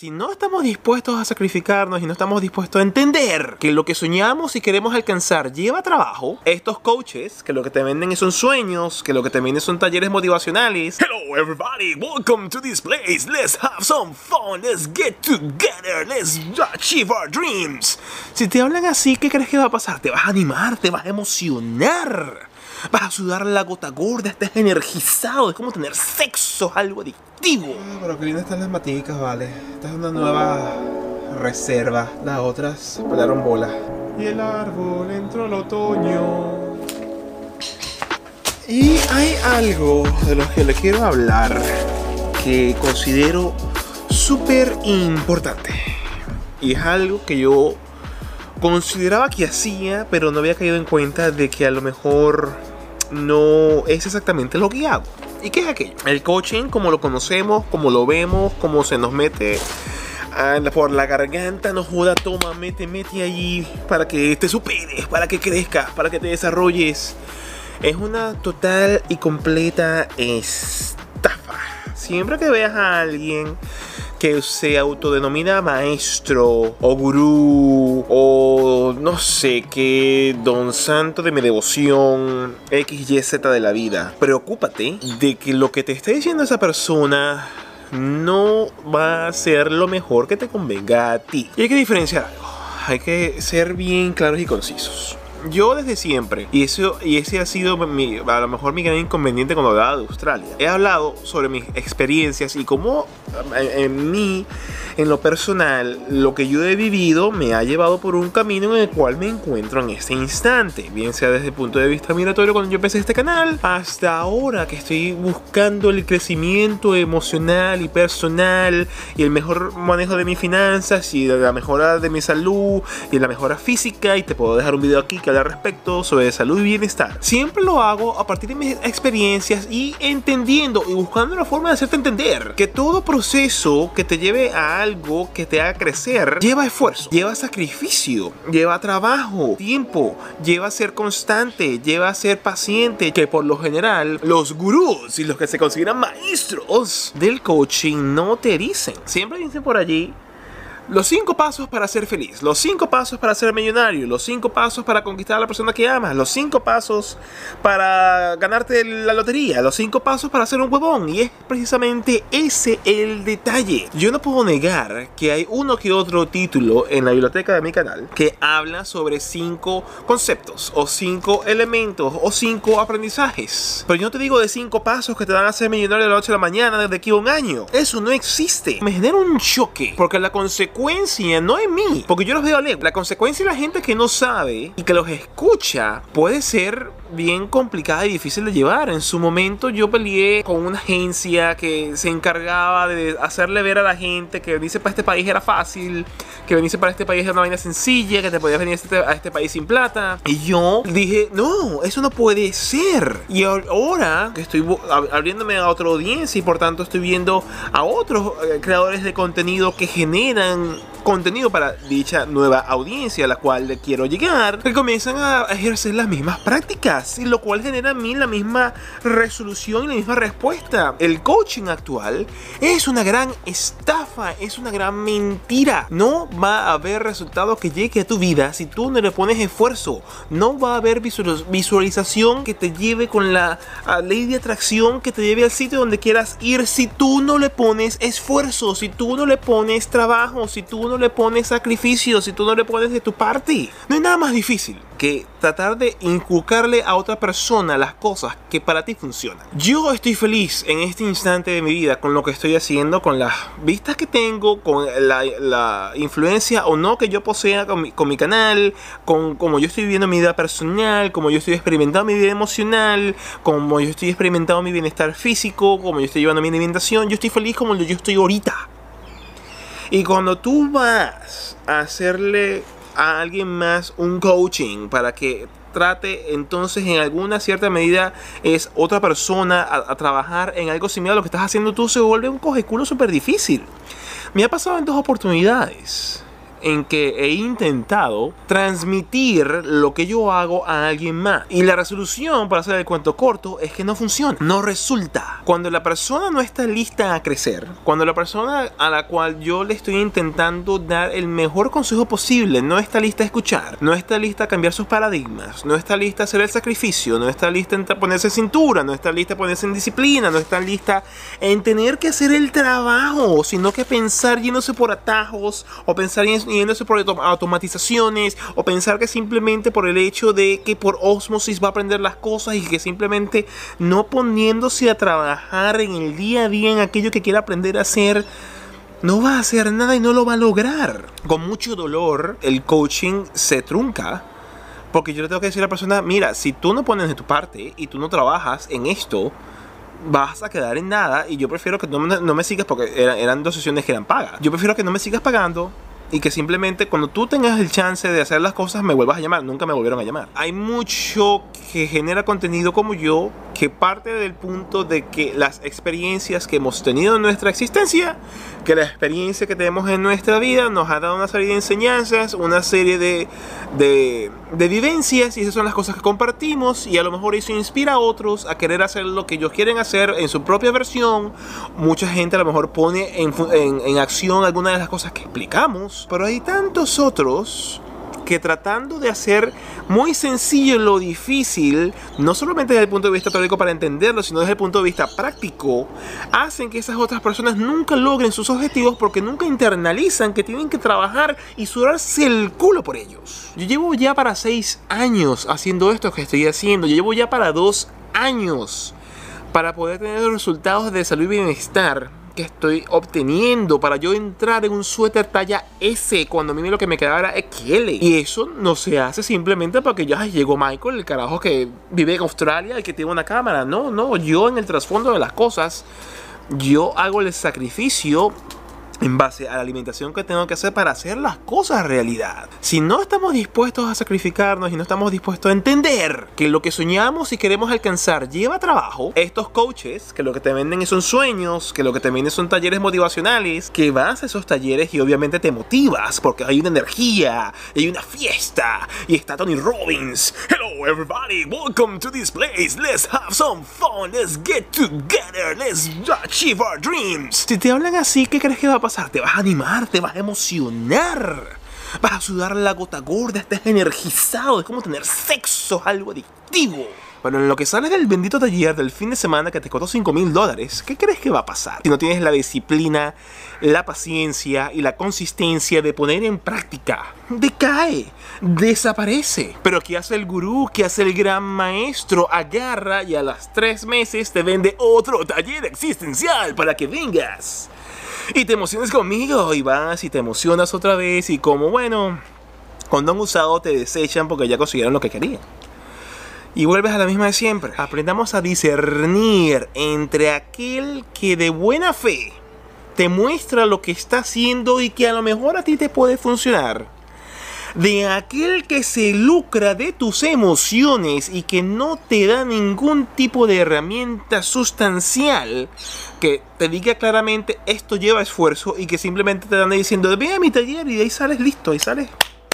Si no estamos dispuestos a sacrificarnos y no estamos dispuestos a entender que lo que soñamos y queremos alcanzar lleva trabajo, estos coaches que lo que te venden son sueños, que lo que te venden son talleres motivacionales. Hello everybody, welcome to this place. Let's have some fun. Let's get together. Let's achieve our dreams. Si te hablan así, ¿qué crees que va a pasar? Te vas a animar, te vas a emocionar. Vas a sudar la gota gorda, estás energizado. Es como tener sexo, algo adictivo. Ah, pero qué lindas están las maticas, vale. Esta es una nueva reserva. Las otras pelaron bola. Y el árbol entró el otoño. Y hay algo de lo que le quiero hablar que considero súper importante. Y es algo que yo consideraba que hacía, pero no había caído en cuenta de que a lo mejor no es exactamente lo que. ¿Y qué es aquello? El coaching, como lo conocemos, como lo vemos, como se nos mete por la garganta, nos joda, toma, mete, mete allí para que te superes, para que crezcas, para que te desarrolles. Es una total y completa estafa. Siempre que veas a alguien que se autodenomina maestro o gurú o no sé qué don santo de mi devoción XYZ de la vida. Preocúpate de que lo que te esté diciendo esa persona no va a ser lo mejor que te convenga a ti. Y hay que diferenciar algo. Hay que ser bien claros y concisos yo desde siempre, y, eso, y ese ha sido mi, a lo mejor mi gran inconveniente cuando hablaba de Australia, he hablado sobre mis experiencias y cómo en, mí, en lo personal, lo que yo he vivido me ha llevado por un camino en el cual me encuentro en este instante, bien sea desde el punto de vista migratorio cuando yo empecé este canal, hasta ahora que estoy buscando el crecimiento emocional y personal y el mejor manejo de mis finanzas y la mejora de mi salud y la mejora física y te puedo dejar un video aquí que al respecto sobre salud y bienestar. Siempre lo hago a partir de mis experiencias y entendiendo y buscando la forma de hacerte entender que todo proceso que te lleve a algo que te haga crecer lleva esfuerzo, lleva sacrificio, lleva trabajo, tiempo, lleva ser constante, lleva ser paciente, que por lo general los gurús y los que se consideran maestros del coaching no te dicen. Siempre dicen por allí los cinco pasos para ser feliz, los cinco pasos para ser millonario, los cinco pasos para conquistar a la persona que amas, los cinco pasos para ganarte la lotería, los cinco pasos para ser un huevón. Y es precisamente ese el detalle. Yo no puedo negar que hay uno que otro título en la biblioteca de mi canal que habla sobre cinco conceptos o cinco elementos o cinco aprendizajes. Pero yo no te digo de cinco pasos que te van a hacer millonario de la noche a la mañana desde aquí a un año. Eso no existe. Me genera un choque porque la consecuencia consecuencia no en mí, porque yo los veo lejos. La consecuencia de la gente que no sabe y que los escucha puede ser bien complicada y difícil de llevar. En su momento yo peleé con una agencia que se encargaba de hacerle ver a la gente que venirse para este país era fácil, que venirse para este país era una vaina sencilla, que te podías venir a este, a este país sin plata. Y yo dije, no, eso no puede ser. Y ahora que estoy abriéndome a otra audiencia y por tanto estoy viendo a otros eh, creadores de contenido que generan contenido para dicha nueva audiencia a la cual quiero llegar, que comienzan a ejercer las mismas prácticas, y lo cual genera a mí la misma resolución y la misma respuesta. El coaching actual es una gran estafa, es una gran mentira. No va a haber resultado que llegue a tu vida si tú no le pones esfuerzo. No va a haber visualización que te lleve con la ley de atracción que te lleve al sitio donde quieras ir si tú no le pones esfuerzo, si tú no le pones trabajo, si tú no le pones sacrificio, si tú no le pones de tu parte. No hay nada más difícil que tratar de inculcarle a otra persona las cosas que para ti funcionan. Yo estoy feliz en este instante de mi vida con lo que estoy haciendo, con las vistas que tengo, con la, influencia o no que yo posea con mi, con mi canal, con cómo yo estoy viviendo mi vida personal, como yo estoy experimentando mi vida emocional, como yo estoy experimentando mi bienestar físico, como yo estoy llevando mi alimentación. Yo estoy feliz como yo estoy ahorita. Y cuando tú vas a hacerle a alguien más un coaching para que trate entonces en alguna cierta medida es otra persona a, trabajar en algo similar a lo que estás haciendo tú se vuelve un coge culo súper difícil me ha pasado en dos oportunidades en que he intentado transmitir lo que yo hago a alguien más. Y la resolución, para hacer el cuento corto, es que no funciona, no resulta. Cuando la persona no está lista a crecer, cuando la persona a la cual yo le estoy intentando dar el mejor consejo posible no está lista a escuchar, no está lista a cambiar sus paradigmas, no está lista a hacer el sacrificio, no está lista a ponerse cintura, no está lista a ponerse en disciplina, no está lista en tener que hacer el trabajo, sino que pensar yéndose por atajos o pensar yéndose por automatizaciones o pensar que simplemente por el hecho de que por osmosis va a aprender las cosas y que simplemente no poniéndose a trabajar en el día a día en aquello que quiere aprender a hacer, no va a hacer nada y no lo va a lograr. Con mucho dolor el coaching se trunca. Porque yo le tengo que decir a la persona, mira, si tú no pones de tu parte y tú no trabajas en esto, vas a quedar en nada y yo prefiero que no, no me sigas porque eran dos sesiones que eran pagas. Yo prefiero que no me sigas pagando y que simplemente cuando tú tengas el chance de hacer las cosas me vuelvas a llamar. Nunca me volvieron a llamar. Hay mucho que genera contenido como yo que parte del punto de que las experiencias que hemos tenido en nuestra existencia, que la experiencia que tenemos en nuestra vida nos ha dado una serie de enseñanzas, una serie de, de, de vivencias y esas son las cosas que compartimos y a lo mejor eso inspira a otros a querer hacer lo que ellos quieren hacer en su propia versión. Mucha gente a lo mejor pone en, en, en acción algunas de las cosas que explicamos, pero hay tantos otros que tratando de hacer muy sencillo lo difícil, no solamente desde el punto de vista teórico para entenderlo, sino desde el punto de vista práctico, hacen que esas otras personas nunca logren sus objetivos porque nunca internalizan que tienen que trabajar y sudarse el culo por ellos. Yo llevo ya para seis años haciendo esto que estoy haciendo, yo llevo ya para dos años para poder tener los resultados de salud y bienestar estoy obteniendo para yo entrar en un suéter talla S cuando a mí lo que me quedaba era XL. Y eso no se hace simplemente porque ya llegó Michael, el carajo que vive en Australia y que tiene una cámara. No, no, yo en el trasfondo de las cosas, yo hago el sacrificio en base a la alimentación que tengo que hacer para hacer las cosas realidad. Si no estamos dispuestos a sacrificarnos y no estamos dispuestos a entender que lo que soñamos y queremos alcanzar lleva trabajo, estos coaches que lo que te venden son sueños, que lo que te venden son talleres motivacionales, que vas a esos talleres y obviamente te motivas porque hay una energía, hay una fiesta y está Tony Robbins. Hello everybody, welcome to this place. Let's have some fun, let's get together, let's achieve our dreams. Si te hablan así, ¿qué crees que va a pasar? Te vas a animar, te vas a emocionar. Vas a sudar la gota gorda, estás energizado. Es como tener sexo, algo adictivo. Bueno, en lo que sales del bendito taller del fin de semana que te costó 5 mil dólares, ¿qué crees que va a pasar? Si no tienes la disciplina, la paciencia y la consistencia de poner en práctica, decae, desaparece. Pero ¿qué hace el gurú? ¿Qué hace el gran maestro? Agarra y a las 3 meses te vende otro taller existencial para que vengas y te emociones conmigo y vas y te emocionas otra vez y como bueno, cuando han usado te desechan porque ya consiguieron lo que querían. Y vuelves a la misma de siempre. Aprendamos a discernir entre aquel que de buena fe te muestra lo que está haciendo y que a lo mejor a ti te puede funcionar de aquel que se lucra de tus emociones y que no te da ningún tipo de herramienta sustancial que te diga claramente esto lleva esfuerzo y que simplemente te dan diciendo ve a mi taller y de ahí sales listo, ahí sales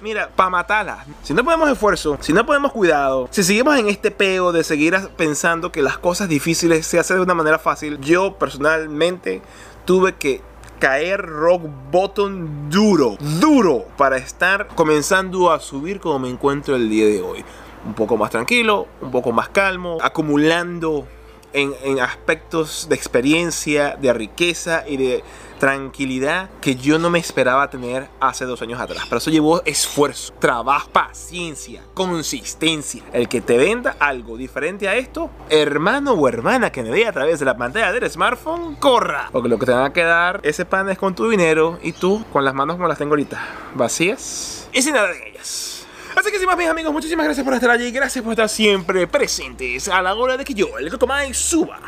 mira, para matarla. Si no ponemos esfuerzo, si no ponemos cuidado, si seguimos en este peo de seguir pensando que las cosas difíciles se hacen de una manera fácil, yo personalmente tuve que caer rock bottom duro, duro, para estar comenzando a subir como me encuentro el día de hoy. Un poco más tranquilo, un poco más calmo, acumulando en, aspectos de experiencia, de riqueza y de tranquilidad que yo no me esperaba tener hace dos años atrás. Pero eso llevó esfuerzo, trabajo, paciencia, consistencia. El que te venda algo diferente a esto, hermano o hermana que me vea a través de la pantalla del smartphone, corra. Porque lo que te van a quedar ese pan es con tu dinero y tú con las manos como las tengo ahorita, vacías y sin nada en ellas. Así que sin más amigos, muchísimas gracias por estar allí, gracias por estar siempre presentes a la hora de que yo, el Cocomai, suba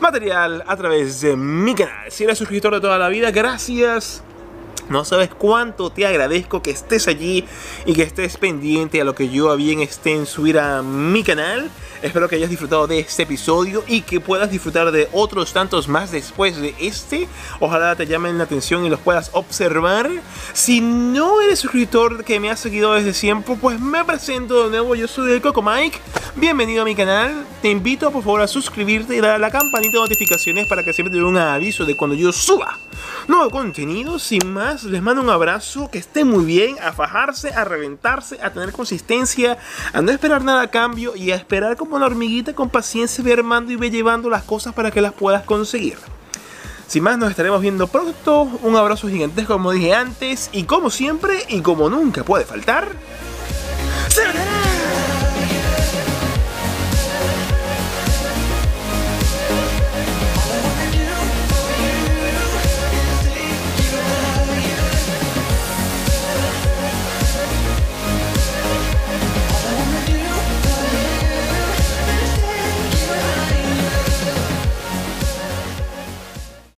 material a través de mi canal. Si eres suscriptor de toda la vida, gracias No sabes cuánto te agradezco que estés allí y que estés pendiente a lo que yo a bien esté en subir a mi canal. Espero que hayas disfrutado de este episodio y que puedas disfrutar de otros tantos más después de este. Ojalá te llamen la atención y los puedas observar. Si no eres suscriptor que me has seguido desde siempre, pues me presento de nuevo. Yo soy el Coco Mike. Bienvenido a mi canal. Te invito por favor a suscribirte y dar a la campanita de notificaciones para que siempre te dé un aviso de cuando yo suba nuevo contenido. Sin más, les mando un abrazo. Que estén muy bien. A fajarse, a reventarse, a tener consistencia, a no esperar nada a cambio y a esperar como una hormiguita con paciencia, ve armando y ve llevando las cosas para que las puedas conseguir. Sin más, nos estaremos viendo pronto. Un abrazo gigantesco, como dije antes. Y como siempre, y como nunca puede faltar. ¡Se